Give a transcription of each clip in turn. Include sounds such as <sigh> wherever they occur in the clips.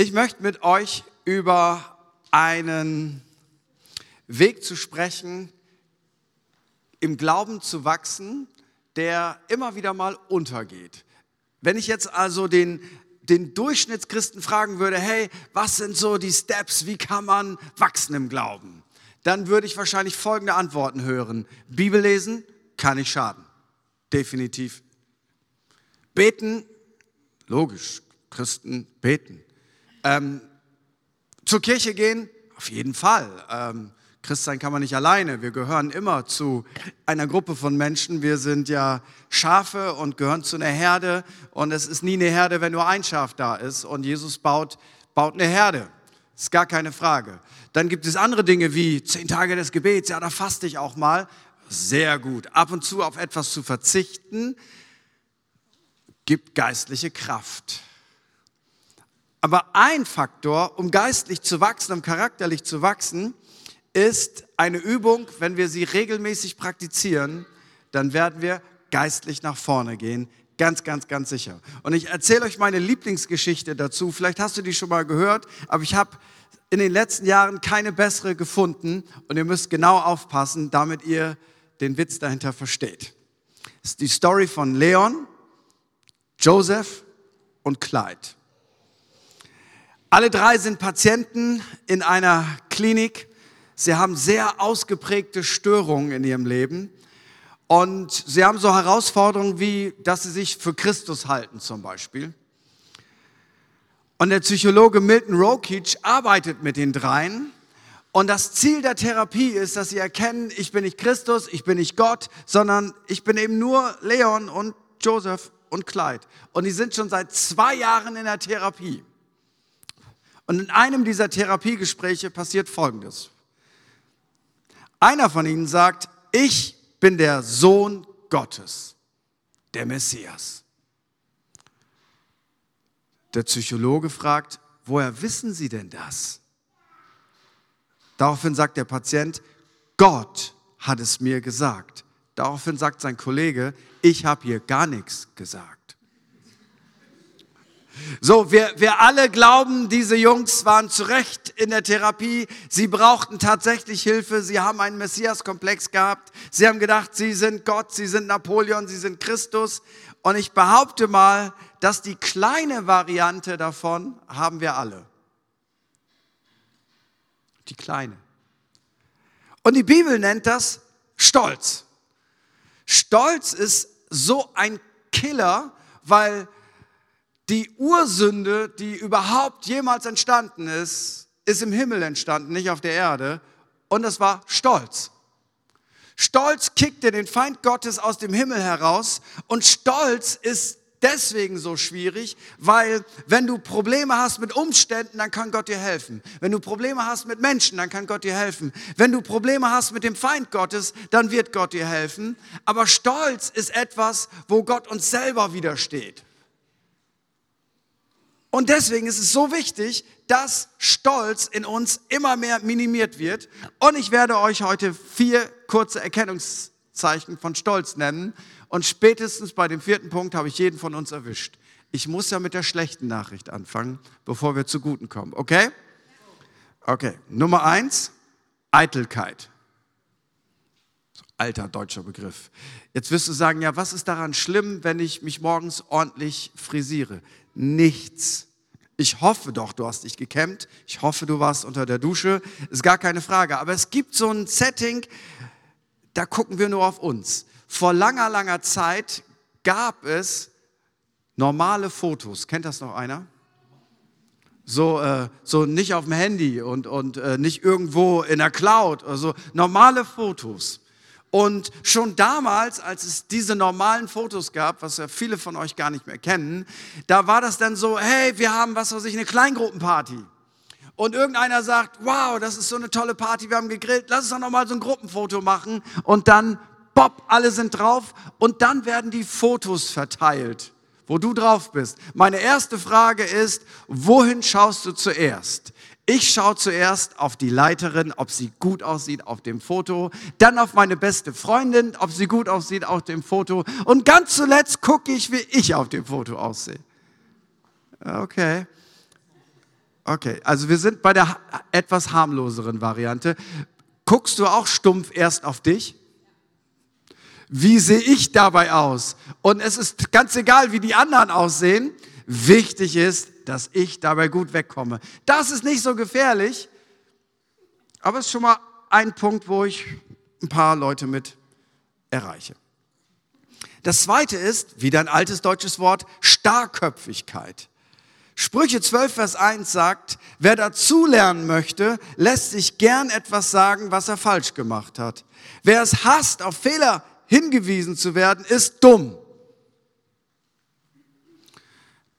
Ich möchte mit euch über einen Weg zu sprechen, im Glauben zu wachsen, der immer wieder mal untergeht. Wenn ich jetzt also den, den Durchschnittschristen fragen würde, hey, was sind so die Steps, wie kann man wachsen im Glauben? Dann würde ich wahrscheinlich folgende Antworten hören. Bibel lesen kann nicht schaden. Definitiv. Beten, logisch, Christen beten. Ähm, zur Kirche gehen? Auf jeden Fall. Ähm, Christsein kann man nicht alleine. Wir gehören immer zu einer Gruppe von Menschen. Wir sind ja Schafe und gehören zu einer Herde. Und es ist nie eine Herde, wenn nur ein Schaf da ist. Und Jesus baut, baut eine Herde. Ist gar keine Frage. Dann gibt es andere Dinge wie zehn Tage des Gebets. Ja, da faste ich auch mal. Sehr gut. Ab und zu auf etwas zu verzichten, gibt geistliche Kraft. Aber ein Faktor, um geistlich zu wachsen, um charakterlich zu wachsen, ist eine Übung, wenn wir sie regelmäßig praktizieren, dann werden wir geistlich nach vorne gehen. Ganz, ganz, ganz sicher. Und ich erzähle euch meine Lieblingsgeschichte dazu. Vielleicht hast du die schon mal gehört, aber ich habe in den letzten Jahren keine bessere gefunden. Und ihr müsst genau aufpassen, damit ihr den Witz dahinter versteht. Das ist die Story von Leon, Joseph und Clyde. Alle drei sind Patienten in einer Klinik. Sie haben sehr ausgeprägte Störungen in ihrem Leben. Und sie haben so Herausforderungen wie, dass sie sich für Christus halten zum Beispiel. Und der Psychologe Milton Rokic arbeitet mit den dreien. Und das Ziel der Therapie ist, dass sie erkennen, ich bin nicht Christus, ich bin nicht Gott, sondern ich bin eben nur Leon und Joseph und Clyde. Und die sind schon seit zwei Jahren in der Therapie. Und in einem dieser Therapiegespräche passiert Folgendes. Einer von ihnen sagt, ich bin der Sohn Gottes, der Messias. Der Psychologe fragt, woher wissen Sie denn das? Daraufhin sagt der Patient, Gott hat es mir gesagt. Daraufhin sagt sein Kollege, ich habe hier gar nichts gesagt. So, wir, wir alle glauben, diese Jungs waren zu Recht in der Therapie. Sie brauchten tatsächlich Hilfe. Sie haben einen Messias-Komplex gehabt. Sie haben gedacht, sie sind Gott, sie sind Napoleon, sie sind Christus. Und ich behaupte mal, dass die kleine Variante davon haben wir alle. Die kleine. Und die Bibel nennt das Stolz. Stolz ist so ein Killer, weil die Ursünde, die überhaupt jemals entstanden ist, ist im Himmel entstanden, nicht auf der Erde. Und das war Stolz. Stolz kickte den Feind Gottes aus dem Himmel heraus. Und Stolz ist deswegen so schwierig, weil wenn du Probleme hast mit Umständen, dann kann Gott dir helfen. Wenn du Probleme hast mit Menschen, dann kann Gott dir helfen. Wenn du Probleme hast mit dem Feind Gottes, dann wird Gott dir helfen. Aber Stolz ist etwas, wo Gott uns selber widersteht. Und deswegen ist es so wichtig, dass Stolz in uns immer mehr minimiert wird. Und ich werde euch heute vier kurze Erkennungszeichen von Stolz nennen. Und spätestens bei dem vierten Punkt habe ich jeden von uns erwischt. Ich muss ja mit der schlechten Nachricht anfangen, bevor wir zu guten kommen. Okay? Okay. Nummer eins, Eitelkeit. Alter deutscher Begriff. Jetzt wirst du sagen, ja, was ist daran schlimm, wenn ich mich morgens ordentlich frisiere? nichts. Ich hoffe doch, du hast dich gekämmt. Ich hoffe, du warst unter der Dusche. Ist gar keine Frage. Aber es gibt so ein Setting, da gucken wir nur auf uns. Vor langer, langer Zeit gab es normale Fotos. Kennt das noch einer? So, äh, so nicht auf dem Handy und, und äh, nicht irgendwo in der Cloud oder so. Normale Fotos. Und schon damals, als es diese normalen Fotos gab, was ja viele von euch gar nicht mehr kennen, da war das dann so, hey, wir haben, was weiß ich, eine Kleingruppenparty. Und irgendeiner sagt, wow, das ist so eine tolle Party, wir haben gegrillt, lass uns doch nochmal so ein Gruppenfoto machen. Und dann, bopp, alle sind drauf. Und dann werden die Fotos verteilt, wo du drauf bist. Meine erste Frage ist, wohin schaust du zuerst? Ich schaue zuerst auf die Leiterin, ob sie gut aussieht auf dem Foto, dann auf meine beste Freundin, ob sie gut aussieht auf dem Foto und ganz zuletzt gucke ich, wie ich auf dem Foto aussehe. Okay. Okay, also wir sind bei der etwas harmloseren Variante. Guckst du auch stumpf erst auf dich? Wie sehe ich dabei aus? Und es ist ganz egal, wie die anderen aussehen. Wichtig ist, dass ich dabei gut wegkomme. Das ist nicht so gefährlich, aber es ist schon mal ein Punkt, wo ich ein paar Leute mit erreiche. Das zweite ist, wieder ein altes deutsches Wort, Starrköpfigkeit. Sprüche 12, Vers 1 sagt, wer dazulernen möchte, lässt sich gern etwas sagen, was er falsch gemacht hat. Wer es hasst, auf Fehler hingewiesen zu werden, ist dumm.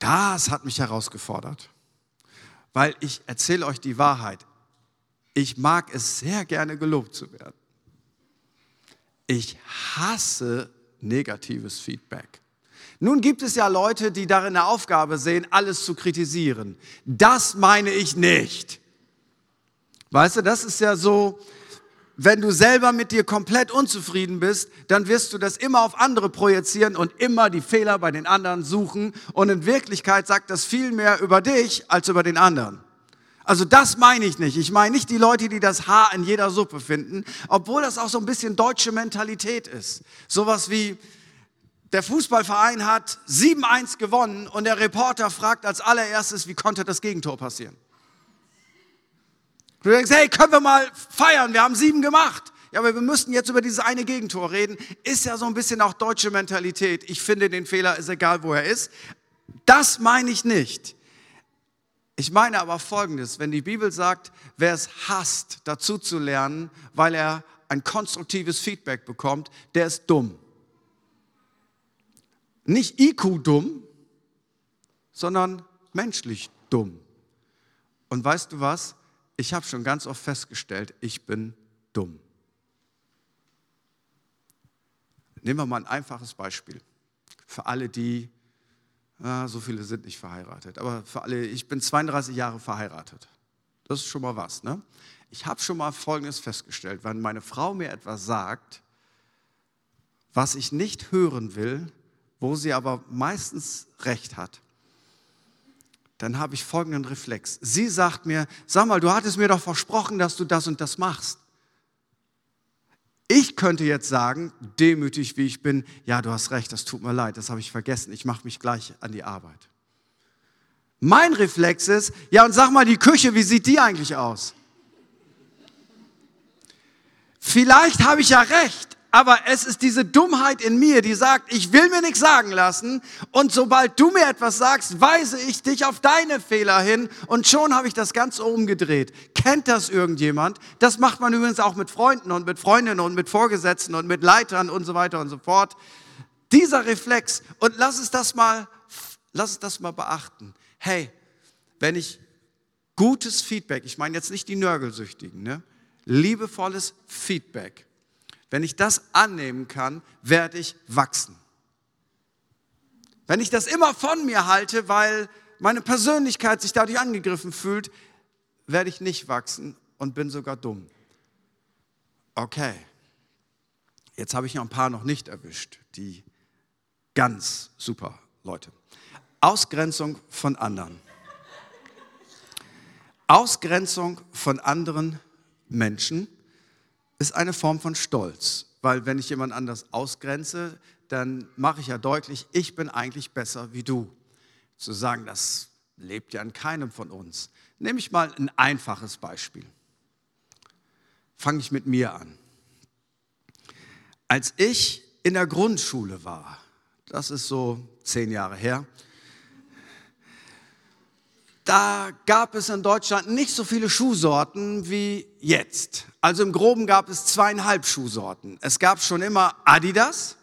Das hat mich herausgefordert, weil ich erzähle euch die Wahrheit. Ich mag es sehr gerne gelobt zu werden. Ich hasse negatives Feedback. Nun gibt es ja Leute, die darin eine Aufgabe sehen, alles zu kritisieren. Das meine ich nicht. Weißt du, das ist ja so, wenn du selber mit dir komplett unzufrieden bist, dann wirst du das immer auf andere projizieren und immer die Fehler bei den anderen suchen. Und in Wirklichkeit sagt das viel mehr über dich als über den anderen. Also das meine ich nicht. Ich meine nicht die Leute, die das Haar in jeder Suppe finden, obwohl das auch so ein bisschen deutsche Mentalität ist. Sowas wie, der Fußballverein hat 7-1 gewonnen und der Reporter fragt als allererstes, wie konnte das Gegentor passieren? Du denkst, hey, können wir mal feiern, wir haben sieben gemacht. Ja, aber wir müssten jetzt über dieses eine Gegentor reden. Ist ja so ein bisschen auch deutsche Mentalität. Ich finde, den Fehler ist egal, wo er ist. Das meine ich nicht. Ich meine aber Folgendes, wenn die Bibel sagt, wer es hasst, dazu zu lernen, weil er ein konstruktives Feedback bekommt, der ist dumm. Nicht IQ dumm, sondern menschlich dumm. Und weißt du was? Ich habe schon ganz oft festgestellt, ich bin dumm. Nehmen wir mal ein einfaches Beispiel. Für alle, die ja, so viele sind nicht verheiratet. Aber für alle, ich bin 32 Jahre verheiratet. Das ist schon mal was. Ne? Ich habe schon mal Folgendes festgestellt. Wenn meine Frau mir etwas sagt, was ich nicht hören will, wo sie aber meistens recht hat, dann habe ich folgenden Reflex. Sie sagt mir, sag mal, du hattest mir doch versprochen, dass du das und das machst. Ich könnte jetzt sagen, demütig wie ich bin, ja, du hast recht, das tut mir leid, das habe ich vergessen, ich mache mich gleich an die Arbeit. Mein Reflex ist, ja, und sag mal, die Küche, wie sieht die eigentlich aus? Vielleicht habe ich ja recht, aber es ist diese Dummheit in mir, die sagt, ich will mir nichts sagen lassen und sobald du mir etwas sagst, weise ich dich auf deine Fehler hin und schon habe ich das Ganze umgedreht. Kennt das irgendjemand? Das macht man übrigens auch mit Freunden und mit Freundinnen und mit Vorgesetzten und mit Leitern und so weiter und so fort. Dieser Reflex und lass es das mal, lass es das mal beachten. Hey, wenn ich gutes Feedback, ich meine jetzt nicht die Nörgelsüchtigen, ne? liebevolles Feedback, wenn ich das annehmen kann, werde ich wachsen. Wenn ich das immer von mir halte, weil meine Persönlichkeit sich dadurch angegriffen fühlt, werde ich nicht wachsen und bin sogar dumm. Okay, jetzt habe ich noch ein paar noch nicht erwischt, die ganz super Leute. Ausgrenzung von anderen. Ausgrenzung von anderen Menschen ist eine Form von Stolz, weil wenn ich jemand anders ausgrenze, dann mache ich ja deutlich, ich bin eigentlich besser wie du. Zu sagen, das lebt ja in keinem von uns. Nehme ich mal ein einfaches Beispiel. Fange ich mit mir an. Als ich in der Grundschule war, das ist so zehn Jahre her, da gab es in Deutschland nicht so viele Schuhsorten wie jetzt. Also im Groben gab es zweieinhalb Schuhsorten. Es gab schon immer Adidas.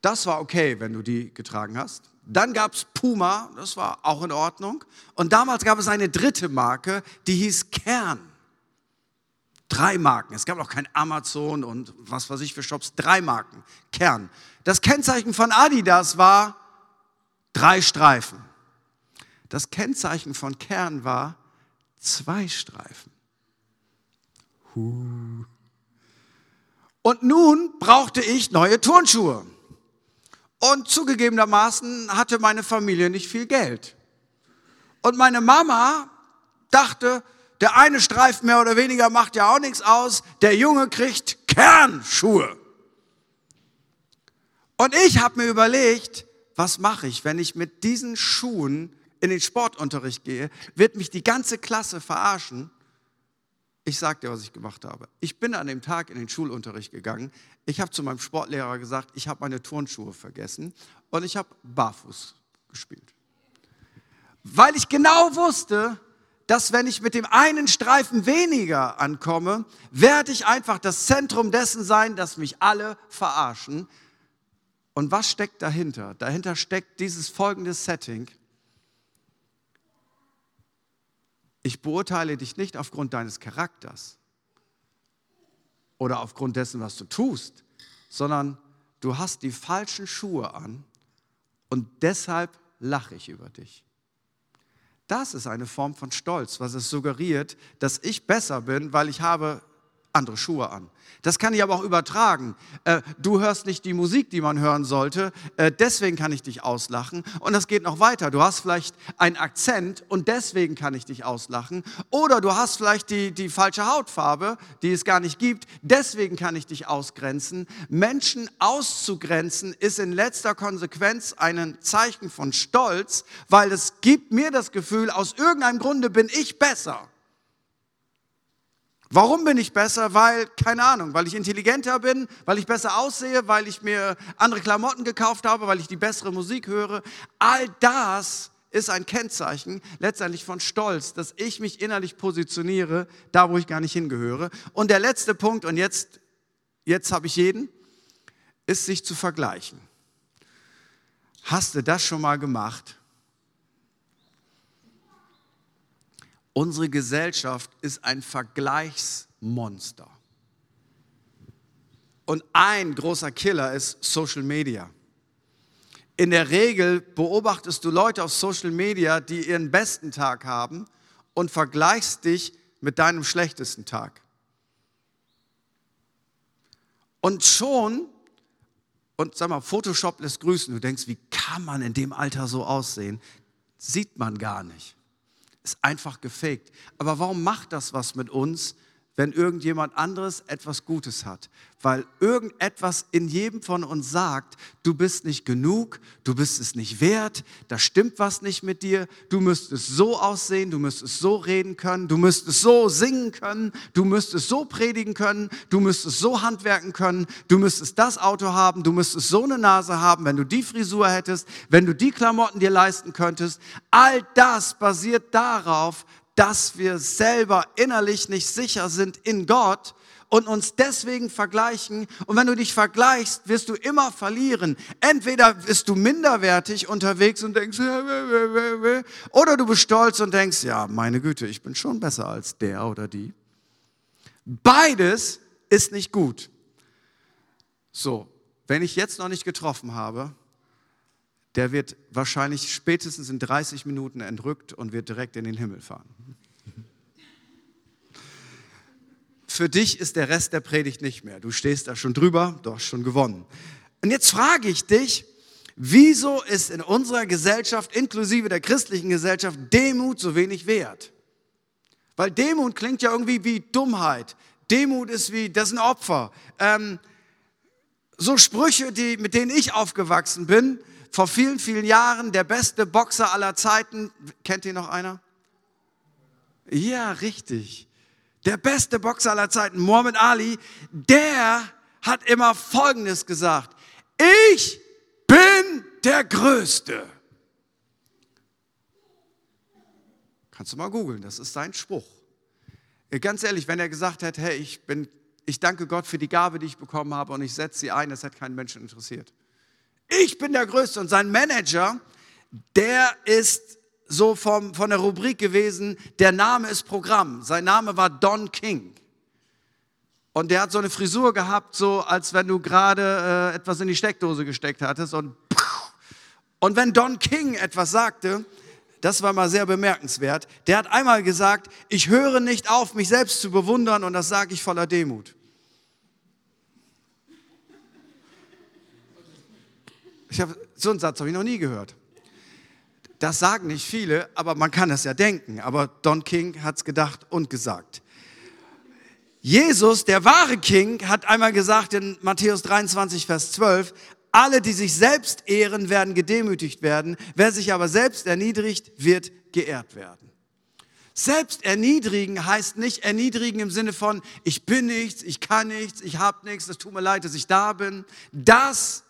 Das war okay, wenn du die getragen hast. Dann gab es Puma, das war auch in Ordnung. Und damals gab es eine dritte Marke, die hieß Kern. Drei Marken. Es gab auch kein Amazon und was weiß ich für Shops. Drei Marken. Kern. Das Kennzeichen von Adidas war drei Streifen. Das Kennzeichen von Kern war zwei Streifen. Huh. Und nun brauchte ich neue Turnschuhe. Und zugegebenermaßen hatte meine Familie nicht viel Geld. Und meine Mama dachte, der eine Streifen mehr oder weniger macht ja auch nichts aus. Der Junge kriegt Kernschuhe. Und ich habe mir überlegt, was mache ich, wenn ich mit diesen Schuhen in den Sportunterricht gehe? Wird mich die ganze Klasse verarschen? Ich sage dir, was ich gemacht habe. Ich bin an dem Tag in den Schulunterricht gegangen. Ich habe zu meinem Sportlehrer gesagt, ich habe meine Turnschuhe vergessen und ich habe barfuß gespielt. Weil ich genau wusste, dass wenn ich mit dem einen Streifen weniger ankomme, werde ich einfach das Zentrum dessen sein, dass mich alle verarschen. Und was steckt dahinter? Dahinter steckt dieses folgende Setting. Ich beurteile dich nicht aufgrund deines Charakters oder aufgrund dessen, was du tust, sondern du hast die falschen Schuhe an und deshalb lache ich über dich. Das ist eine Form von Stolz, was es suggeriert, dass ich besser bin, weil ich habe andere Schuhe an. Das kann ich aber auch übertragen. Äh, du hörst nicht die Musik, die man hören sollte, äh, deswegen kann ich dich auslachen. Und das geht noch weiter. Du hast vielleicht einen Akzent und deswegen kann ich dich auslachen. Oder du hast vielleicht die, die falsche Hautfarbe, die es gar nicht gibt, deswegen kann ich dich ausgrenzen. Menschen auszugrenzen ist in letzter Konsequenz ein Zeichen von Stolz, weil es gibt mir das Gefühl, aus irgendeinem Grunde bin ich besser. Warum bin ich besser? Weil, keine Ahnung, weil ich intelligenter bin, weil ich besser aussehe, weil ich mir andere Klamotten gekauft habe, weil ich die bessere Musik höre. All das ist ein Kennzeichen letztendlich von Stolz, dass ich mich innerlich positioniere, da wo ich gar nicht hingehöre. Und der letzte Punkt, und jetzt, jetzt habe ich jeden, ist sich zu vergleichen. Hast du das schon mal gemacht? Unsere Gesellschaft ist ein Vergleichsmonster. Und ein großer Killer ist Social Media. In der Regel beobachtest du Leute auf Social Media, die ihren besten Tag haben und vergleichst dich mit deinem schlechtesten Tag. Und schon, und sag mal, Photoshop lässt grüßen, du denkst, wie kann man in dem Alter so aussehen? Sieht man gar nicht ist einfach gefaked. Aber warum macht das was mit uns, wenn irgendjemand anderes etwas Gutes hat? Weil irgendetwas in jedem von uns sagt, du bist nicht genug, du bist es nicht wert, da stimmt was nicht mit dir, du müsstest so aussehen, du müsstest so reden können, du müsstest so singen können, du müsstest so predigen können, du müsstest so handwerken können, du müsstest das Auto haben, du müsstest so eine Nase haben, wenn du die Frisur hättest, wenn du die Klamotten dir leisten könntest. All das basiert darauf, dass wir selber innerlich nicht sicher sind in Gott und uns deswegen vergleichen. Und wenn du dich vergleichst, wirst du immer verlieren. Entweder bist du minderwertig unterwegs und denkst, oder du bist stolz und denkst, ja, meine Güte, ich bin schon besser als der oder die. Beides ist nicht gut. So, wenn ich jetzt noch nicht getroffen habe, der wird wahrscheinlich spätestens in 30 Minuten entrückt und wird direkt in den Himmel fahren. Für dich ist der Rest der Predigt nicht mehr. Du stehst da schon drüber, du hast schon gewonnen. Und jetzt frage ich dich, wieso ist in unserer Gesellschaft, inklusive der christlichen Gesellschaft, Demut so wenig wert? Weil Demut klingt ja irgendwie wie Dummheit. Demut ist wie, das ist ein Opfer. Ähm, so Sprüche, die, mit denen ich aufgewachsen bin, vor vielen, vielen Jahren der beste Boxer aller Zeiten. Kennt ihr noch einer? Ja, richtig. Der beste Boxer aller Zeiten, Muhammad Ali, der hat immer Folgendes gesagt. Ich bin der Größte. Kannst du mal googeln, das ist sein Spruch. Ganz ehrlich, wenn er gesagt hätte, hey, ich bin, ich danke Gott für die Gabe, die ich bekommen habe und ich setze sie ein, das hätte keinen Menschen interessiert ich bin der Größte. Und sein Manager, der ist so vom, von der Rubrik gewesen, der Name ist Programm. Sein Name war Don King. Und der hat so eine Frisur gehabt, so als wenn du gerade äh, etwas in die Steckdose gesteckt hattest. Und, und wenn Don King etwas sagte, das war mal sehr bemerkenswert, der hat einmal gesagt, ich höre nicht auf, mich selbst zu bewundern und das sage ich voller Demut. Ich hab, so einen Satz habe ich noch nie gehört. Das sagen nicht viele, aber man kann es ja denken. Aber Don King hat es gedacht und gesagt. Jesus, der wahre King, hat einmal gesagt in Matthäus 23, Vers 12, alle, die sich selbst ehren, werden gedemütigt werden. Wer sich aber selbst erniedrigt, wird geehrt werden. Selbst erniedrigen heißt nicht erniedrigen im Sinne von, ich bin nichts, ich kann nichts, ich habe nichts, es tut mir leid, dass ich da bin. Das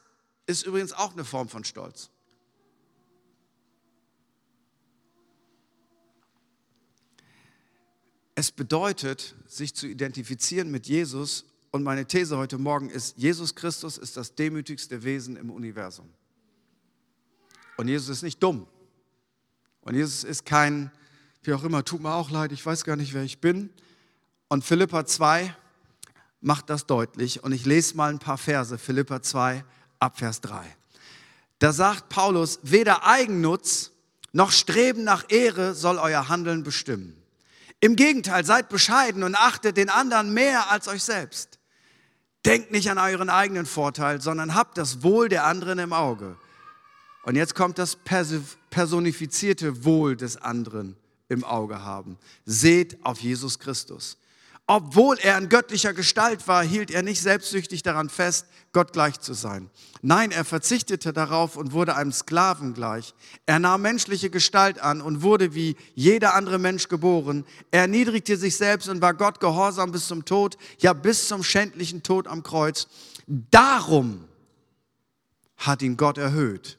ist übrigens auch eine Form von Stolz. Es bedeutet, sich zu identifizieren mit Jesus. Und meine These heute Morgen ist, Jesus Christus ist das demütigste Wesen im Universum. Und Jesus ist nicht dumm. Und Jesus ist kein, wie auch immer, tut mir auch leid, ich weiß gar nicht, wer ich bin. Und Philippa 2 macht das deutlich. Und ich lese mal ein paar Verse, Philippa 2 ab Vers 3. Da sagt Paulus, weder Eigennutz noch Streben nach Ehre soll euer Handeln bestimmen. Im Gegenteil, seid bescheiden und achtet den anderen mehr als euch selbst. Denkt nicht an euren eigenen Vorteil, sondern habt das Wohl der anderen im Auge. Und jetzt kommt das personifizierte Wohl des anderen im Auge haben. Seht auf Jesus Christus. Obwohl er in göttlicher Gestalt war, hielt er nicht selbstsüchtig daran fest, Gott gleich zu sein. Nein, er verzichtete darauf und wurde einem Sklaven gleich. Er nahm menschliche Gestalt an und wurde wie jeder andere Mensch geboren. Er erniedrigte sich selbst und war Gott gehorsam bis zum Tod, ja bis zum schändlichen Tod am Kreuz. Darum hat ihn Gott erhöht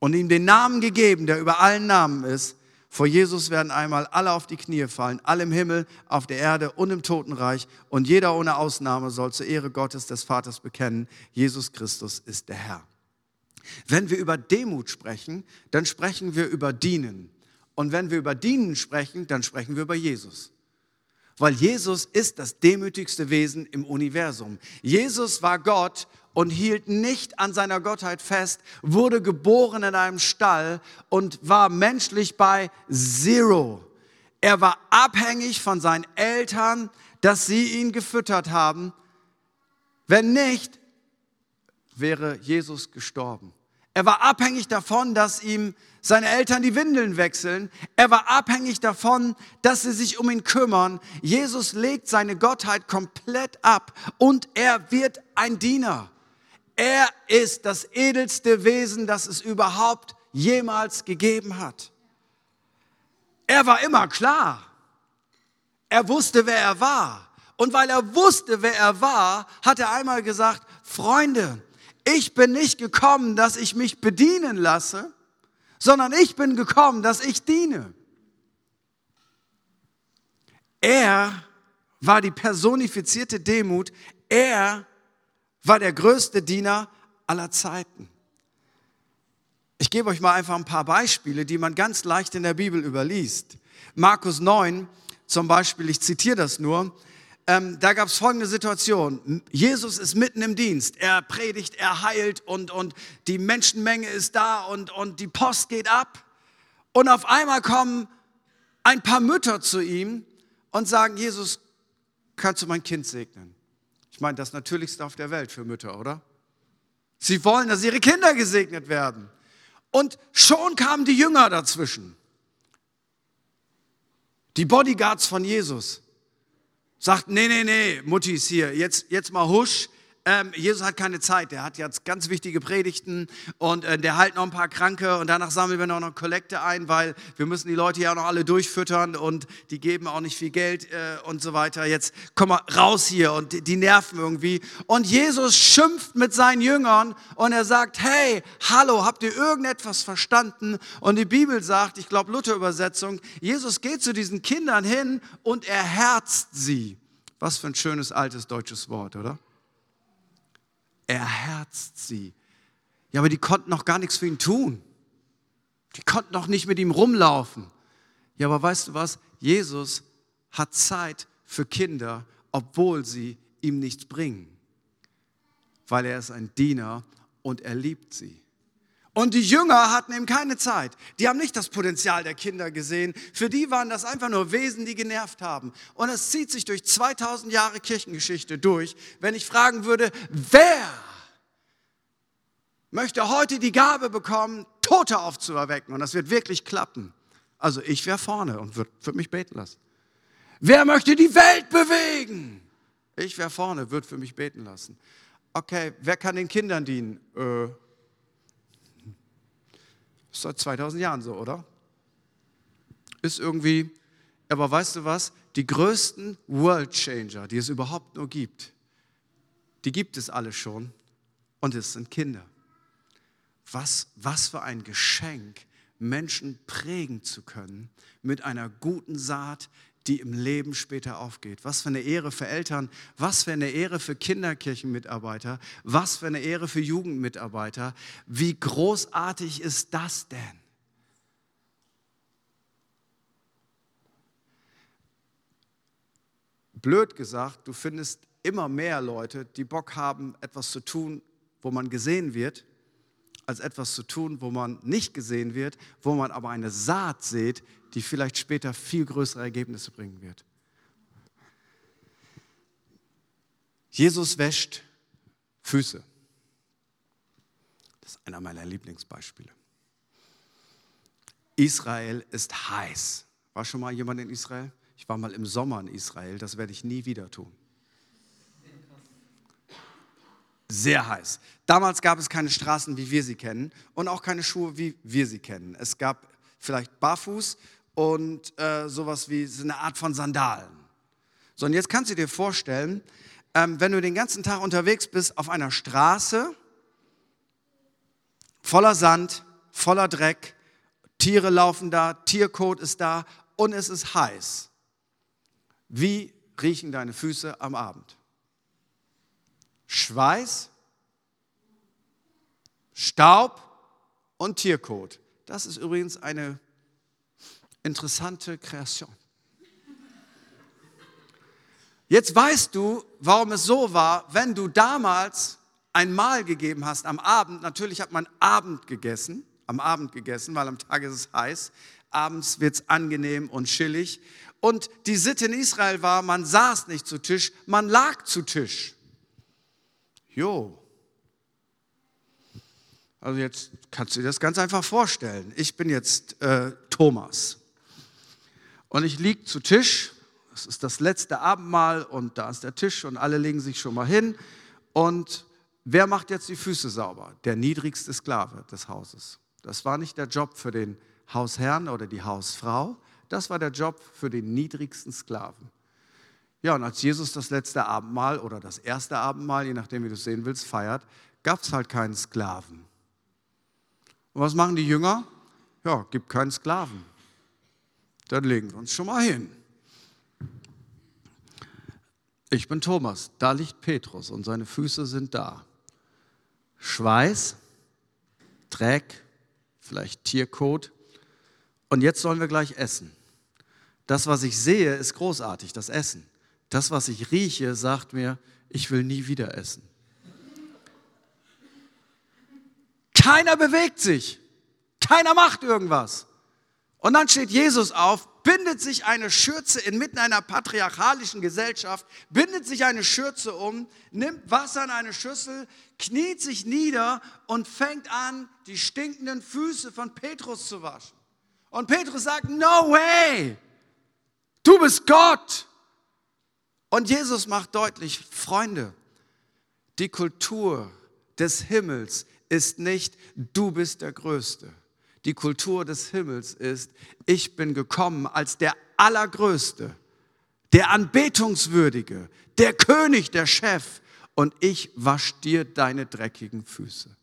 und ihm den Namen gegeben, der über allen Namen ist, vor Jesus werden einmal alle auf die Knie fallen, alle im Himmel, auf der Erde und im Totenreich. Und jeder ohne Ausnahme soll zur Ehre Gottes des Vaters bekennen, Jesus Christus ist der Herr. Wenn wir über Demut sprechen, dann sprechen wir über Dienen. Und wenn wir über Dienen sprechen, dann sprechen wir über Jesus. Weil Jesus ist das demütigste Wesen im Universum. Jesus war Gott und hielt nicht an seiner Gottheit fest, wurde geboren in einem Stall und war menschlich bei Zero. Er war abhängig von seinen Eltern, dass sie ihn gefüttert haben. Wenn nicht, wäre Jesus gestorben. Er war abhängig davon, dass ihm seine Eltern die Windeln wechseln. Er war abhängig davon, dass sie sich um ihn kümmern. Jesus legt seine Gottheit komplett ab und er wird ein Diener. Er ist das edelste Wesen, das es überhaupt jemals gegeben hat. Er war immer klar. Er wusste, wer er war. Und weil er wusste, wer er war, hat er einmal gesagt, Freunde, ich bin nicht gekommen, dass ich mich bedienen lasse, sondern ich bin gekommen, dass ich diene. Er war die personifizierte Demut. Er war der größte Diener aller Zeiten. Ich gebe euch mal einfach ein paar Beispiele, die man ganz leicht in der Bibel überliest. Markus 9 zum Beispiel, ich zitiere das nur, ähm, da gab es folgende Situation. Jesus ist mitten im Dienst. Er predigt, er heilt und, und die Menschenmenge ist da und, und die Post geht ab. Und auf einmal kommen ein paar Mütter zu ihm und sagen, Jesus, kannst du mein Kind segnen? Ich meine, das Natürlichste auf der Welt für Mütter, oder? Sie wollen, dass ihre Kinder gesegnet werden. Und schon kamen die Jünger dazwischen. Die Bodyguards von Jesus. Sagt, nee, nee, nee, Mutti ist hier, jetzt, jetzt mal husch, ähm, Jesus hat keine Zeit, der hat jetzt ganz wichtige Predigten und äh, der heilt noch ein paar Kranke und danach sammeln wir noch eine Kollekte ein, weil wir müssen die Leute ja noch alle durchfüttern und die geben auch nicht viel Geld äh, und so weiter. Jetzt komm mal raus hier und die, die nerven irgendwie. Und Jesus schimpft mit seinen Jüngern und er sagt, hey, hallo, habt ihr irgendetwas verstanden? Und die Bibel sagt, ich glaube Luther-Übersetzung, Jesus geht zu diesen Kindern hin und er herzt sie. Was für ein schönes altes deutsches Wort, oder? Erherzt sie. Ja, aber die konnten noch gar nichts für ihn tun. Die konnten noch nicht mit ihm rumlaufen. Ja, aber weißt du was? Jesus hat Zeit für Kinder, obwohl sie ihm nichts bringen. Weil er ist ein Diener und er liebt sie. Und die Jünger hatten eben keine Zeit. Die haben nicht das Potenzial der Kinder gesehen. Für die waren das einfach nur Wesen, die genervt haben. Und es zieht sich durch 2000 Jahre Kirchengeschichte durch. Wenn ich fragen würde, wer möchte heute die Gabe bekommen, Tote aufzuerwecken und das wird wirklich klappen. Also ich wäre vorne und würde würd mich beten lassen. Wer möchte die Welt bewegen? Ich wäre vorne, würde für mich beten lassen. Okay, wer kann den Kindern dienen? Äh, ist seit 2000 Jahren so, oder? Ist irgendwie, aber weißt du was? Die größten World Changer, die es überhaupt nur gibt, die gibt es alle schon und es sind Kinder. Was, was für ein Geschenk, Menschen prägen zu können mit einer guten Saat, die im Leben später aufgeht. Was für eine Ehre für Eltern, was für eine Ehre für Kinderkirchenmitarbeiter, was für eine Ehre für Jugendmitarbeiter. Wie großartig ist das denn? Blöd gesagt, du findest immer mehr Leute, die Bock haben, etwas zu tun, wo man gesehen wird, als etwas zu tun, wo man nicht gesehen wird, wo man aber eine Saat sät, die vielleicht später viel größere Ergebnisse bringen wird. Jesus wäscht Füße. Das ist einer meiner Lieblingsbeispiele. Israel ist heiß. War schon mal jemand in Israel? Ich war mal im Sommer in Israel, das werde ich nie wieder tun. Sehr heiß. Damals gab es keine Straßen, wie wir sie kennen und auch keine Schuhe, wie wir sie kennen. Es gab vielleicht Barfuß und äh, sowas wie so eine Art von Sandalen. So, und jetzt kannst du dir vorstellen, ähm, wenn du den ganzen Tag unterwegs bist auf einer Straße, voller Sand, voller Dreck, Tiere laufen da, Tierkot ist da und es ist heiß. Wie riechen deine Füße am Abend? Schweiß, Staub und Tierkot. Das ist übrigens eine interessante Kreation. Jetzt weißt du, warum es so war, wenn du damals ein Mahl gegeben hast am Abend. Natürlich hat man Abend gegessen, am Abend gegessen, weil am Tag ist es heiß. Abends wird es angenehm und chillig. Und die Sitte in Israel war, man saß nicht zu Tisch, man lag zu Tisch. Jo. Also jetzt kannst du dir das ganz einfach vorstellen. Ich bin jetzt äh, Thomas. Und ich liege zu Tisch, es ist das letzte Abendmahl und da ist der Tisch und alle legen sich schon mal hin. Und wer macht jetzt die Füße sauber? Der niedrigste Sklave des Hauses. Das war nicht der Job für den Hausherrn oder die Hausfrau, das war der Job für den niedrigsten Sklaven. Ja, und als Jesus das letzte Abendmahl oder das erste Abendmahl, je nachdem wie du es sehen willst, feiert, gab es halt keinen Sklaven. Und was machen die Jünger? Ja, gibt keinen Sklaven dann legen wir uns schon mal hin. Ich bin Thomas, da liegt Petrus und seine Füße sind da. Schweiß, Dreck, vielleicht Tierkot. Und jetzt sollen wir gleich essen. Das, was ich sehe, ist großartig, das Essen. Das, was ich rieche, sagt mir, ich will nie wieder essen. Keiner bewegt sich. Keiner macht irgendwas. Und dann steht Jesus auf, bindet sich eine Schürze inmitten einer patriarchalischen Gesellschaft, bindet sich eine Schürze um, nimmt Wasser in eine Schüssel, kniet sich nieder und fängt an, die stinkenden Füße von Petrus zu waschen. Und Petrus sagt, no way, du bist Gott. Und Jesus macht deutlich, Freunde, die Kultur des Himmels ist nicht, du bist der Größte die Kultur des Himmels ist, ich bin gekommen als der Allergrößte, der Anbetungswürdige, der König, der Chef und ich wasch dir deine dreckigen Füße.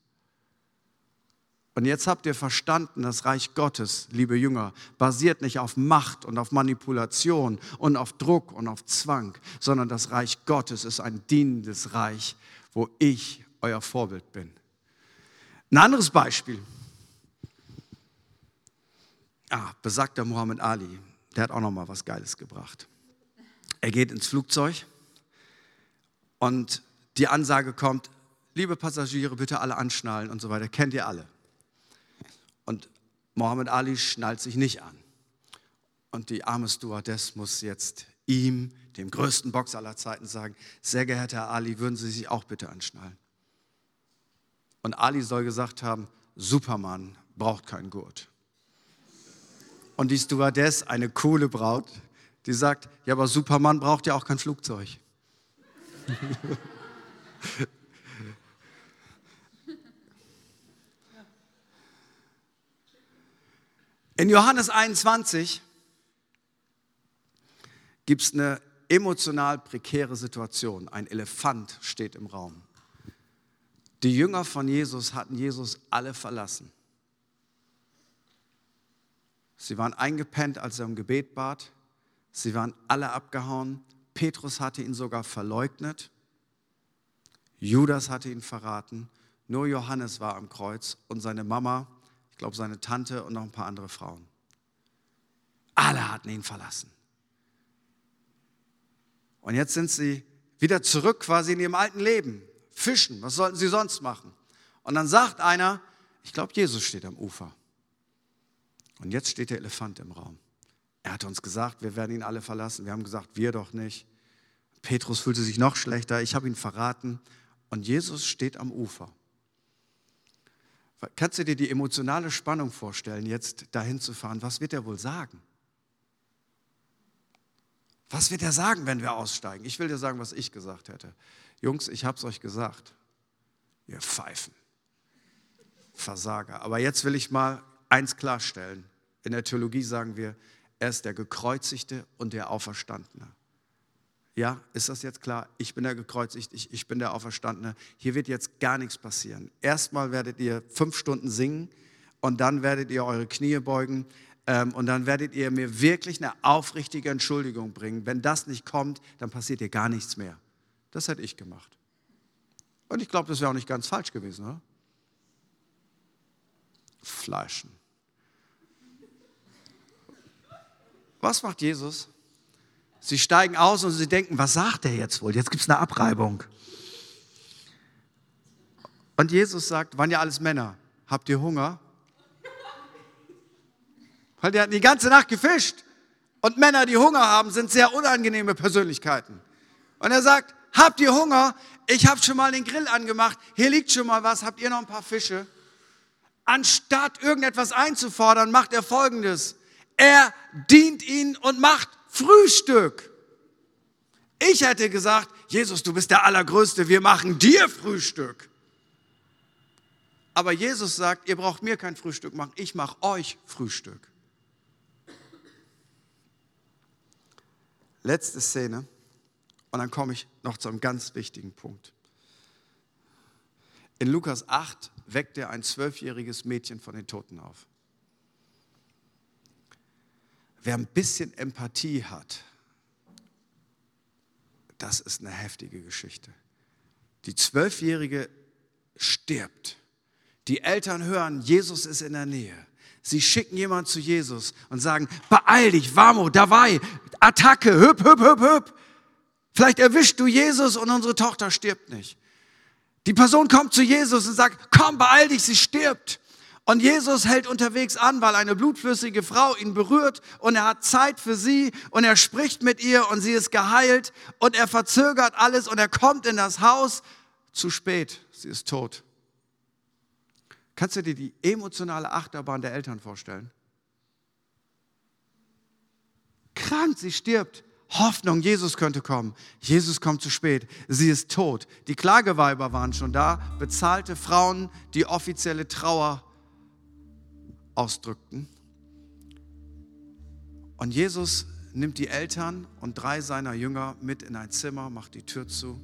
Und jetzt habt ihr verstanden, das Reich Gottes, liebe Jünger, basiert nicht auf Macht und auf Manipulation und auf Druck und auf Zwang, sondern das Reich Gottes ist ein dienendes Reich, wo ich euer Vorbild bin. Ein anderes Beispiel. Ah, besagter Muhammad Ali, der hat auch noch mal was Geiles gebracht. Er geht ins Flugzeug und die Ansage kommt, liebe Passagiere, bitte alle anschnallen und so weiter. Kennt ihr alle. Und Muhammad Ali schnallt sich nicht an. Und die arme Stewardess muss jetzt ihm, dem größten Boxer aller Zeiten, sagen, sehr geehrter Herr Ali, würden Sie sich auch bitte anschnallen. Und Ali soll gesagt haben, Supermann, braucht keinen Gurt. Und die Stewardess, eine coole Braut, die sagt, ja, aber Superman braucht ja auch kein Flugzeug. <laughs> In Johannes 21 gibt es eine emotional prekäre Situation. Ein Elefant steht im Raum. Die Jünger von Jesus hatten Jesus alle verlassen. Sie waren eingepennt, als er um Gebet bat. Sie waren alle abgehauen. Petrus hatte ihn sogar verleugnet. Judas hatte ihn verraten. Nur Johannes war am Kreuz und seine Mama, ich glaube seine Tante und noch ein paar andere Frauen. Alle hatten ihn verlassen. Und jetzt sind sie wieder zurück quasi in ihrem alten Leben. Fischen, was sollten sie sonst machen? Und dann sagt einer, ich glaube, Jesus steht am Ufer. Und jetzt steht der Elefant im Raum. Er hat uns gesagt, wir werden ihn alle verlassen. Wir haben gesagt, wir doch nicht. Petrus fühlte sich noch schlechter. Ich habe ihn verraten. Und Jesus steht am Ufer. Kannst du dir die emotionale Spannung vorstellen, jetzt dahin zu fahren? Was wird er wohl sagen? Was wird er sagen, wenn wir aussteigen? Ich will dir sagen, was ich gesagt hätte. Jungs, ich habe es euch gesagt. Ihr Pfeifen. Versager. Aber jetzt will ich mal eins klarstellen. In der Theologie sagen wir, er ist der Gekreuzigte und der Auferstandene. Ja, ist das jetzt klar? Ich bin der Gekreuzigte, ich, ich bin der Auferstandene. Hier wird jetzt gar nichts passieren. Erstmal werdet ihr fünf Stunden singen und dann werdet ihr eure Knie beugen ähm, und dann werdet ihr mir wirklich eine aufrichtige Entschuldigung bringen. Wenn das nicht kommt, dann passiert ihr gar nichts mehr. Das hätte ich gemacht. Und ich glaube, das wäre auch nicht ganz falsch gewesen, oder? Fleischen. Was macht Jesus? Sie steigen aus und sie denken, was sagt er jetzt wohl? Jetzt gibt es eine Abreibung. Und Jesus sagt, waren ja alles Männer, habt ihr Hunger? Weil die hatten die ganze Nacht gefischt. Und Männer, die Hunger haben, sind sehr unangenehme Persönlichkeiten. Und er sagt, habt ihr Hunger? Ich habe schon mal den Grill angemacht. Hier liegt schon mal was. Habt ihr noch ein paar Fische? Anstatt irgendetwas einzufordern, macht er Folgendes. Er dient ihnen und macht Frühstück. Ich hätte gesagt, Jesus, du bist der Allergrößte, wir machen dir Frühstück. Aber Jesus sagt, ihr braucht mir kein Frühstück machen, ich mache euch Frühstück. Letzte Szene und dann komme ich noch zu einem ganz wichtigen Punkt. In Lukas 8 weckt er ein zwölfjähriges Mädchen von den Toten auf. Wer ein bisschen Empathie hat, das ist eine heftige Geschichte. Die Zwölfjährige stirbt. Die Eltern hören, Jesus ist in der Nähe. Sie schicken jemanden zu Jesus und sagen, beeil dich, Vamo, dabei, Attacke, hüpp, hüpp, hüpp, hüpp. Vielleicht erwischst du Jesus und unsere Tochter stirbt nicht. Die Person kommt zu Jesus und sagt, komm, beeil dich, sie stirbt. Und Jesus hält unterwegs an, weil eine blutflüssige Frau ihn berührt und er hat Zeit für sie und er spricht mit ihr und sie ist geheilt und er verzögert alles und er kommt in das Haus zu spät. Sie ist tot. Kannst du dir die emotionale Achterbahn der Eltern vorstellen? Krank, sie stirbt. Hoffnung, Jesus könnte kommen. Jesus kommt zu spät. Sie ist tot. Die Klageweiber waren schon da, bezahlte Frauen, die offizielle Trauer ausdrückten. Und Jesus nimmt die Eltern und drei seiner Jünger mit in ein Zimmer, macht die Tür zu.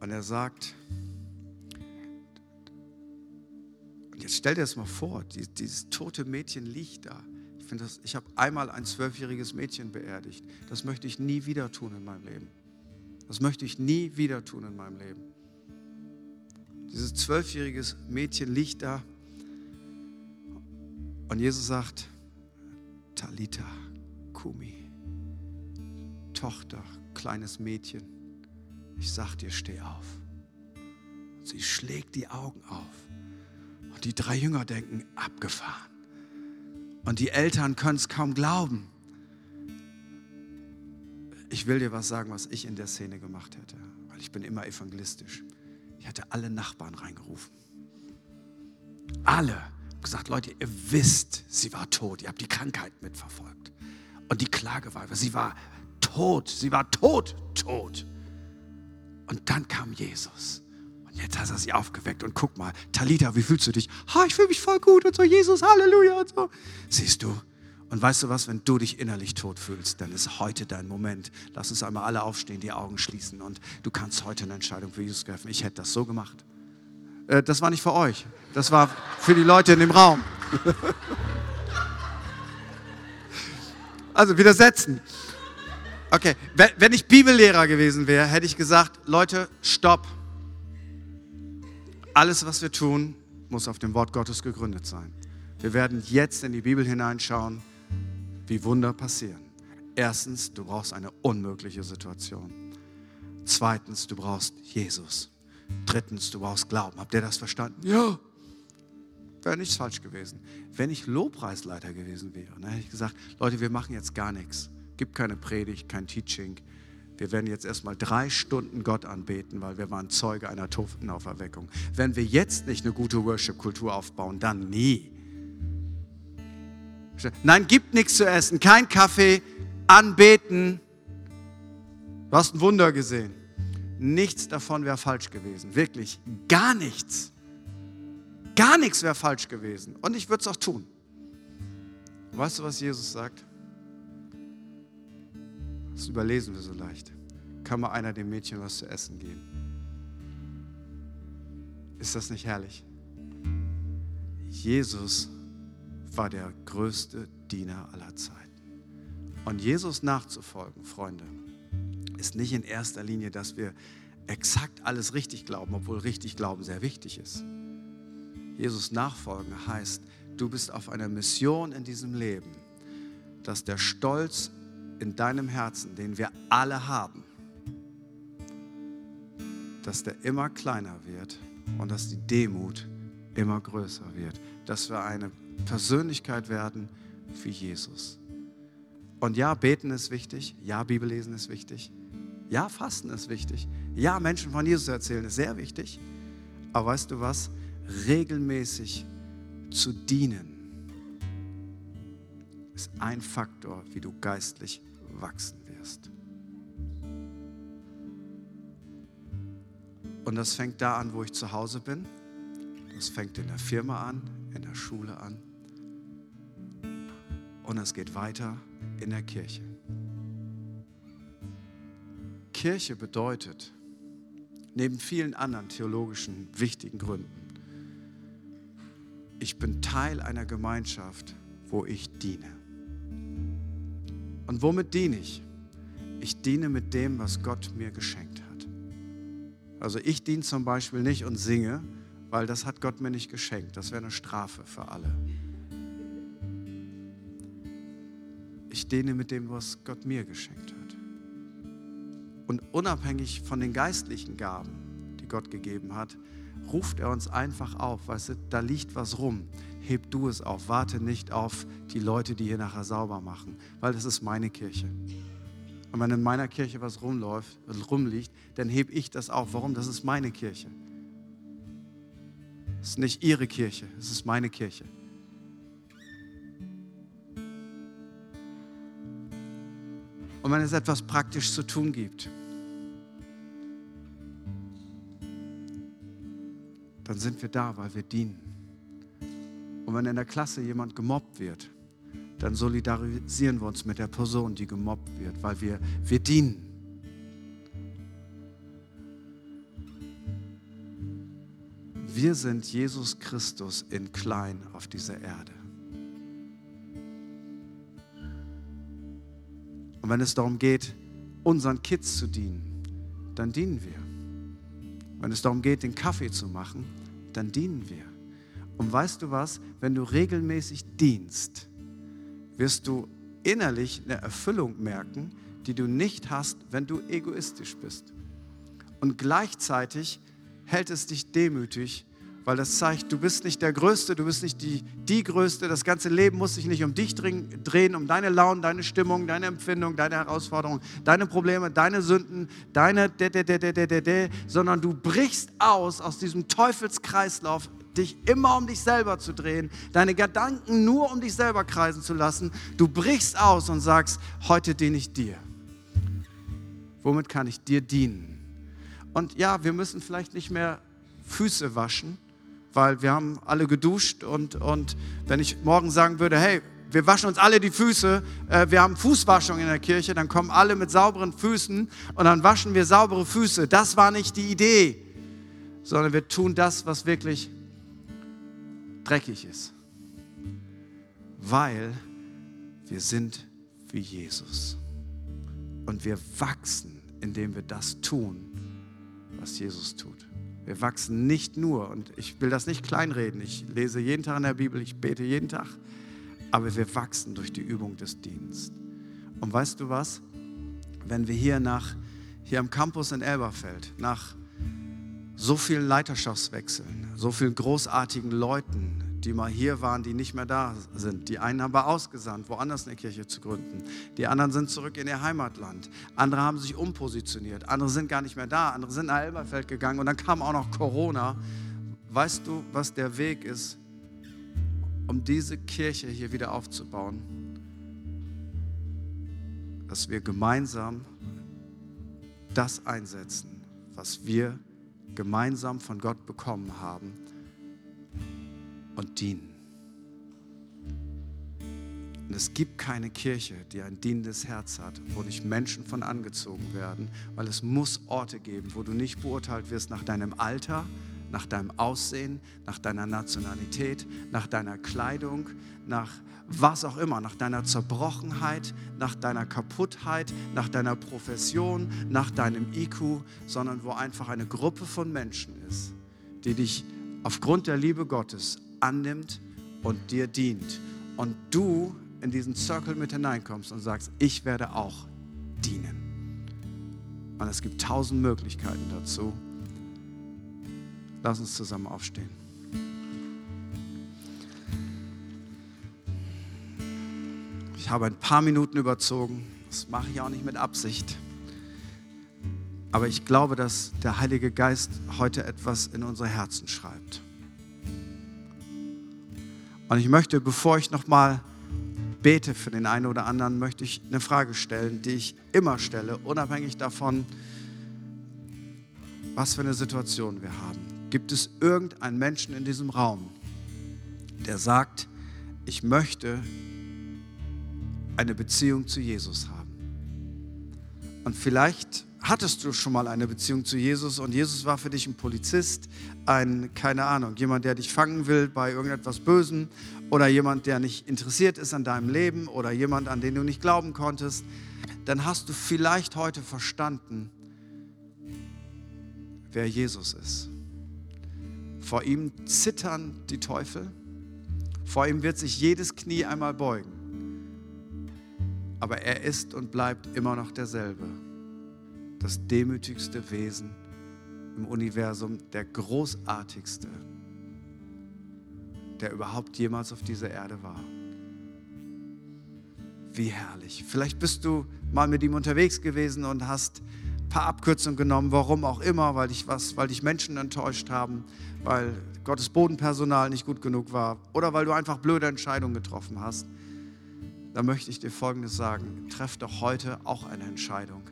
Und er sagt, jetzt stell dir das mal vor, dieses tote Mädchen liegt da. Ich, ich habe einmal ein zwölfjähriges Mädchen beerdigt. Das möchte ich nie wieder tun in meinem Leben. Das möchte ich nie wieder tun in meinem Leben. Dieses zwölfjährige Mädchen liegt da und Jesus sagt, Talita, Kumi, Tochter, kleines Mädchen, ich sag dir, steh auf. Und sie schlägt die Augen auf. Und die drei Jünger denken, abgefahren. Und die Eltern können es kaum glauben. Ich will dir was sagen, was ich in der Szene gemacht hätte, weil ich bin immer evangelistisch. Ich hatte alle Nachbarn reingerufen. Alle gesagt, Leute, ihr wisst, sie war tot. Ihr habt die Krankheit mitverfolgt. Und die Klage war, sie war tot. Sie war tot, tot. Und dann kam Jesus. Und jetzt hat er sie aufgeweckt. Und guck mal, Talita, wie fühlst du dich? Ha, ich fühle mich voll gut und so, Jesus, Halleluja und so. Siehst du? Und weißt du was, wenn du dich innerlich tot fühlst, dann ist heute dein Moment. Lass uns einmal alle aufstehen, die Augen schließen und du kannst heute eine Entscheidung für Jesus treffen. Ich hätte das so gemacht. Äh, das war nicht für euch, das war für die Leute in dem Raum. <laughs> Also widersetzen. Okay, wenn ich Bibellehrer gewesen wäre, hätte ich gesagt, Leute, stopp. Alles, was wir tun, muss auf dem Wort Gottes gegründet sein. Wir werden jetzt in die Bibel hineinschauen, wie Wunder passieren. Erstens, du brauchst eine unmögliche Situation. Zweitens, du brauchst Jesus. Drittens, du brauchst Glauben. Habt ihr das verstanden? Ja. Wäre nichts falsch gewesen. Wenn ich Lobpreisleiter gewesen wäre, dann hätte ich gesagt, Leute, wir machen jetzt gar nichts. Gibt keine Predigt, kein Teaching. Wir werden jetzt erstmal drei Stunden Gott anbeten, weil wir waren Zeuge einer Totenauferweckung. Wenn wir jetzt nicht eine gute Worship-Kultur aufbauen, dann nie. Nein, gibt nichts zu essen, kein Kaffee, anbeten. Du hast ein Wunder gesehen. Nichts davon wäre falsch gewesen. Wirklich, gar nichts. Gar nichts wäre falsch gewesen. Und ich würde es auch tun. Weißt du, was Jesus sagt? Das überlesen wir so leicht. Kann mal einer dem Mädchen was zu essen geben? Ist das nicht herrlich? Jesus war der größte Diener aller Zeiten. Und Jesus nachzufolgen, Freunde, ist nicht in erster Linie, dass wir exakt alles richtig glauben, obwohl richtig glauben sehr wichtig ist. Jesus nachfolgen heißt, du bist auf einer Mission in diesem Leben, dass der Stolz in deinem Herzen, den wir alle haben, dass der immer kleiner wird und dass die Demut immer größer wird, dass wir eine Persönlichkeit werden wie Jesus. Und ja, beten ist wichtig, ja, Bibellesen ist wichtig, ja, Fasten ist wichtig. Ja, Menschen von Jesus erzählen ist sehr wichtig. Aber weißt du was? Regelmäßig zu dienen ist ein Faktor, wie du geistlich wachsen wirst. Und das fängt da an, wo ich zu Hause bin. Das fängt in der Firma an, in der Schule an. Und es geht weiter in der Kirche. Kirche bedeutet, neben vielen anderen theologischen wichtigen Gründen, ich bin Teil einer Gemeinschaft, wo ich diene. Und womit diene ich? Ich diene mit dem, was Gott mir geschenkt hat. Also ich diene zum Beispiel nicht und singe, weil das hat Gott mir nicht geschenkt. Das wäre eine Strafe für alle. Ich diene mit dem, was Gott mir geschenkt hat. Und unabhängig von den geistlichen Gaben, die Gott gegeben hat, ruft er uns einfach auf. Weißt du, da liegt was rum. Heb du es auf. Warte nicht auf die Leute, die hier nachher sauber machen, weil das ist meine Kirche. Und wenn in meiner Kirche was rumläuft, rumliegt, dann heb ich das auf. Warum? Das ist meine Kirche. Es ist nicht ihre Kirche, es ist meine Kirche. Und wenn es etwas praktisch zu tun gibt, dann sind wir da, weil wir dienen. Und wenn in der Klasse jemand gemobbt wird, dann solidarisieren wir uns mit der Person, die gemobbt wird, weil wir, wir dienen. Wir sind Jesus Christus in klein auf dieser Erde. Und wenn es darum geht, unseren Kids zu dienen, dann dienen wir. Wenn es darum geht, den Kaffee zu machen, dann dienen wir. Und weißt du was? Wenn du regelmäßig dienst, wirst du innerlich eine Erfüllung merken, die du nicht hast, wenn du egoistisch bist. Und gleichzeitig hält es dich demütig, weil das zeigt, du bist nicht der Größte, du bist nicht die, die Größte. Das ganze Leben muss sich nicht um dich drehen, um deine Launen, deine Stimmung, deine Empfindung, deine Herausforderungen, deine Probleme, deine Sünden, deine, de, de, de, de, de, de, de, sondern du brichst aus aus diesem Teufelskreislauf dich immer um dich selber zu drehen, deine Gedanken nur um dich selber kreisen zu lassen. Du brichst aus und sagst, heute diene ich dir. Womit kann ich dir dienen? Und ja, wir müssen vielleicht nicht mehr Füße waschen, weil wir haben alle geduscht und, und wenn ich morgen sagen würde, hey, wir waschen uns alle die Füße, äh, wir haben Fußwaschung in der Kirche, dann kommen alle mit sauberen Füßen und dann waschen wir saubere Füße. Das war nicht die Idee, sondern wir tun das, was wirklich dreckig ist, weil wir sind wie Jesus und wir wachsen, indem wir das tun, was Jesus tut. Wir wachsen nicht nur, und ich will das nicht kleinreden, ich lese jeden Tag in der Bibel, ich bete jeden Tag, aber wir wachsen durch die Übung des Dienstes. Und weißt du was? Wenn wir hier nach, hier am Campus in Elberfeld, nach so vielen Leiterschaftswechseln, so vielen großartigen Leuten, die mal hier waren, die nicht mehr da sind. Die einen haben wir ausgesandt, woanders eine Kirche zu gründen. Die anderen sind zurück in ihr Heimatland. Andere haben sich umpositioniert. Andere sind gar nicht mehr da. Andere sind nach Elberfeld gegangen und dann kam auch noch Corona. Weißt du, was der Weg ist, um diese Kirche hier wieder aufzubauen? Dass wir gemeinsam das einsetzen, was wir gemeinsam von Gott bekommen haben und dienen. Und es gibt keine Kirche, die ein dienendes Herz hat, wo nicht Menschen von angezogen werden, weil es muss Orte geben, wo du nicht beurteilt wirst nach deinem Alter, nach deinem Aussehen, nach deiner Nationalität, nach deiner Kleidung, nach was auch immer, nach deiner Zerbrochenheit, nach deiner Kaputtheit, nach deiner Profession, nach deinem IQ, sondern wo einfach eine Gruppe von Menschen ist, die dich aufgrund der Liebe Gottes annimmt und dir dient. Und du in diesen Circle mit hineinkommst und sagst, ich werde auch dienen. Und es gibt tausend Möglichkeiten dazu. Lass uns zusammen aufstehen. Ich habe ein paar Minuten überzogen. Das mache ich auch nicht mit Absicht. Aber ich glaube, dass der Heilige Geist heute etwas in unsere Herzen schreibt. Und ich möchte, bevor ich nochmal bete für den einen oder anderen, möchte ich eine Frage stellen, die ich immer stelle, unabhängig davon, was für eine Situation wir haben. Gibt es irgendeinen Menschen in diesem Raum, der sagt, ich möchte eine Beziehung zu Jesus haben? Und vielleicht hattest du schon mal eine Beziehung zu Jesus und Jesus war für dich ein Polizist, ein, keine Ahnung, jemand, der dich fangen will bei irgendetwas Bösem oder jemand, der nicht interessiert ist an deinem Leben oder jemand, an den du nicht glauben konntest, dann hast du vielleicht heute verstanden, wer Jesus ist. Vor ihm zittern die Teufel, vor ihm wird sich jedes Knie einmal beugen, aber er ist und bleibt immer noch derselbe das demütigste Wesen im Universum, der großartigste, der überhaupt jemals auf dieser Erde war. Wie herrlich. Vielleicht bist du mal mit ihm unterwegs gewesen und hast ein paar Abkürzungen genommen, warum auch immer, weil dich, was, weil dich Menschen enttäuscht haben, weil Gottes Bodenpersonal nicht gut genug war oder weil du einfach blöde Entscheidungen getroffen hast. Da möchte ich dir Folgendes sagen. Treff doch heute auch eine Entscheidung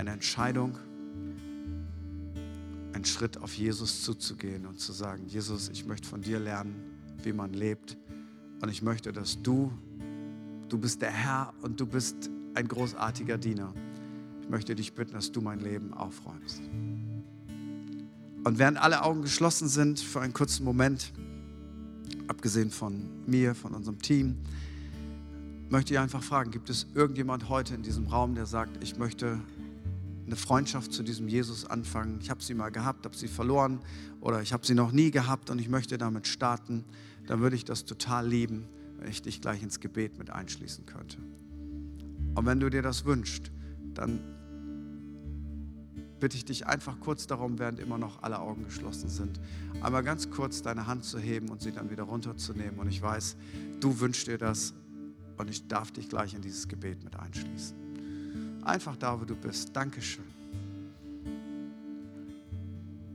eine Entscheidung, einen Schritt auf Jesus zuzugehen und zu sagen, Jesus, ich möchte von dir lernen, wie man lebt. Und ich möchte, dass du, du bist der Herr und du bist ein großartiger Diener. Ich möchte dich bitten, dass du mein Leben aufräumst. Und während alle Augen geschlossen sind für einen kurzen Moment, abgesehen von mir, von unserem Team, möchte ich einfach fragen, gibt es irgendjemand heute in diesem Raum, der sagt, ich möchte eine Freundschaft zu diesem Jesus anfangen. Ich habe sie mal gehabt, habe sie verloren oder ich habe sie noch nie gehabt und ich möchte damit starten, dann würde ich das total lieben, wenn ich dich gleich ins Gebet mit einschließen könnte. Und wenn du dir das wünschst, dann bitte ich dich einfach kurz darum, während immer noch alle Augen geschlossen sind, einmal ganz kurz deine Hand zu heben und sie dann wieder runterzunehmen. Und ich weiß, du wünschst dir das und ich darf dich gleich in dieses Gebet mit einschließen. Einfach da, wo du bist. Dankeschön.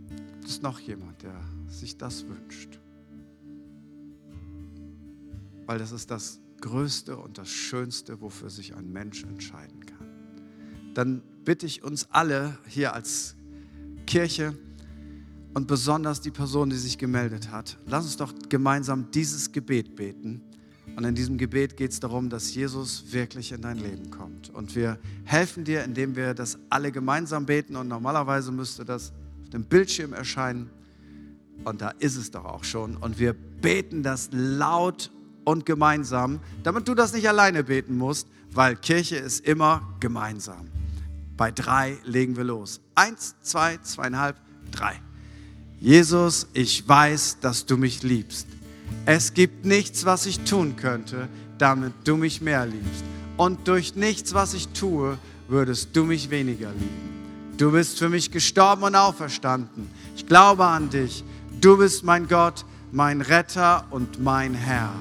Gibt es noch jemand, der sich das wünscht? Weil das ist das Größte und das Schönste, wofür sich ein Mensch entscheiden kann. Dann bitte ich uns alle hier als Kirche und besonders die Person, die sich gemeldet hat, lass uns doch gemeinsam dieses Gebet beten. Und in diesem Gebet geht es darum, dass Jesus wirklich in dein Leben kommt. Und wir helfen dir, indem wir das alle gemeinsam beten. Und normalerweise müsste das auf dem Bildschirm erscheinen. Und da ist es doch auch schon. Und wir beten das laut und gemeinsam, damit du das nicht alleine beten musst, weil Kirche ist immer gemeinsam. Bei drei legen wir los. Eins, zwei, zweieinhalb, drei. Jesus, ich weiß, dass du mich liebst. Es gibt nichts, was ich tun könnte, damit du mich mehr liebst. Und durch nichts, was ich tue, würdest du mich weniger lieben. Du bist für mich gestorben und auferstanden. Ich glaube an dich. Du bist mein Gott, mein Retter und mein Herr.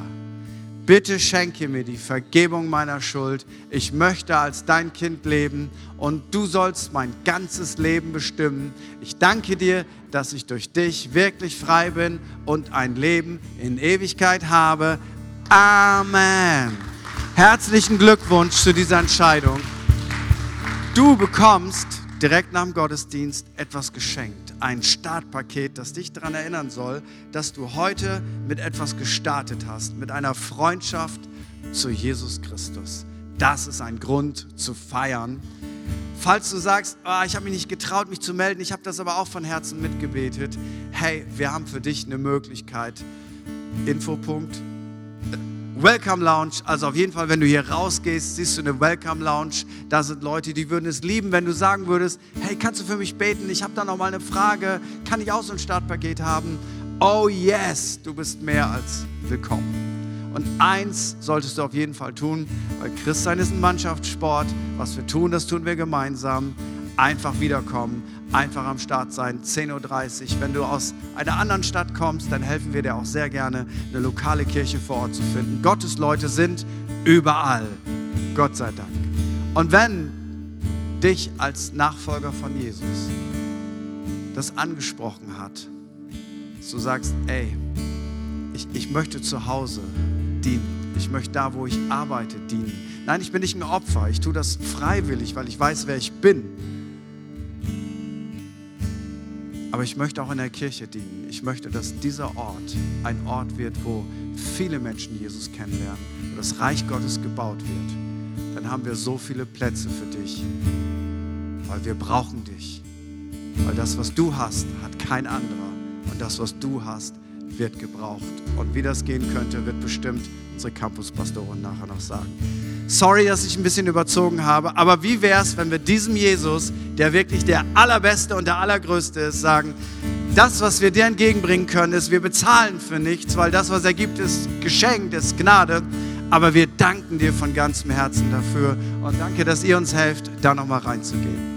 Bitte schenke mir die Vergebung meiner Schuld. Ich möchte als dein Kind leben und du sollst mein ganzes Leben bestimmen. Ich danke dir, dass ich durch dich wirklich frei bin und ein Leben in Ewigkeit habe. Amen. Herzlichen Glückwunsch zu dieser Entscheidung. Du bekommst direkt nach dem Gottesdienst etwas geschenkt ein Startpaket, das dich daran erinnern soll, dass du heute mit etwas gestartet hast, mit einer Freundschaft zu Jesus Christus. Das ist ein Grund zu feiern. Falls du sagst, oh, ich habe mich nicht getraut, mich zu melden, ich habe das aber auch von Herzen mitgebetet, hey, wir haben für dich eine Möglichkeit. Infopunkt Welcome Lounge. Also auf jeden Fall, wenn du hier rausgehst, siehst du eine Welcome Lounge. Da sind Leute, die würden es lieben, wenn du sagen würdest, hey, kannst du für mich beten? Ich habe da noch mal eine Frage. Kann ich auch so ein Startpaket haben? Oh yes, du bist mehr als willkommen. Und eins solltest du auf jeden Fall tun, weil Christsein ist ein Mannschaftssport. Was wir tun, das tun wir gemeinsam. Einfach wiederkommen einfach am Start sein, 10.30 Uhr. Wenn du aus einer anderen Stadt kommst, dann helfen wir dir auch sehr gerne, eine lokale Kirche vor Ort zu finden. Gottes Leute sind überall. Gott sei Dank. Und wenn dich als Nachfolger von Jesus das angesprochen hat, dass du sagst, ey, ich, ich möchte zu Hause dienen. Ich möchte da, wo ich arbeite, dienen. Nein, ich bin nicht ein Opfer. Ich tue das freiwillig, weil ich weiß, wer ich bin. Aber ich möchte auch in der Kirche dienen. Ich möchte, dass dieser Ort ein Ort wird, wo viele Menschen Jesus kennenlernen, wo das Reich Gottes gebaut wird. Dann haben wir so viele Plätze für dich, weil wir brauchen dich. Weil das, was du hast, hat kein anderer. Und das, was du hast, wird gebraucht. Und wie das gehen könnte, wird bestimmt unsere Campuspastorin nachher noch sagen. Sorry, dass ich ein bisschen überzogen habe, aber wie wäre es, wenn wir diesem Jesus, der wirklich der Allerbeste und der Allergrößte ist, sagen, das, was wir dir entgegenbringen können, ist, wir bezahlen für nichts, weil das, was er gibt, ist geschenkt, ist Gnade. Aber wir danken dir von ganzem Herzen dafür und danke, dass ihr uns helft, da nochmal reinzugehen.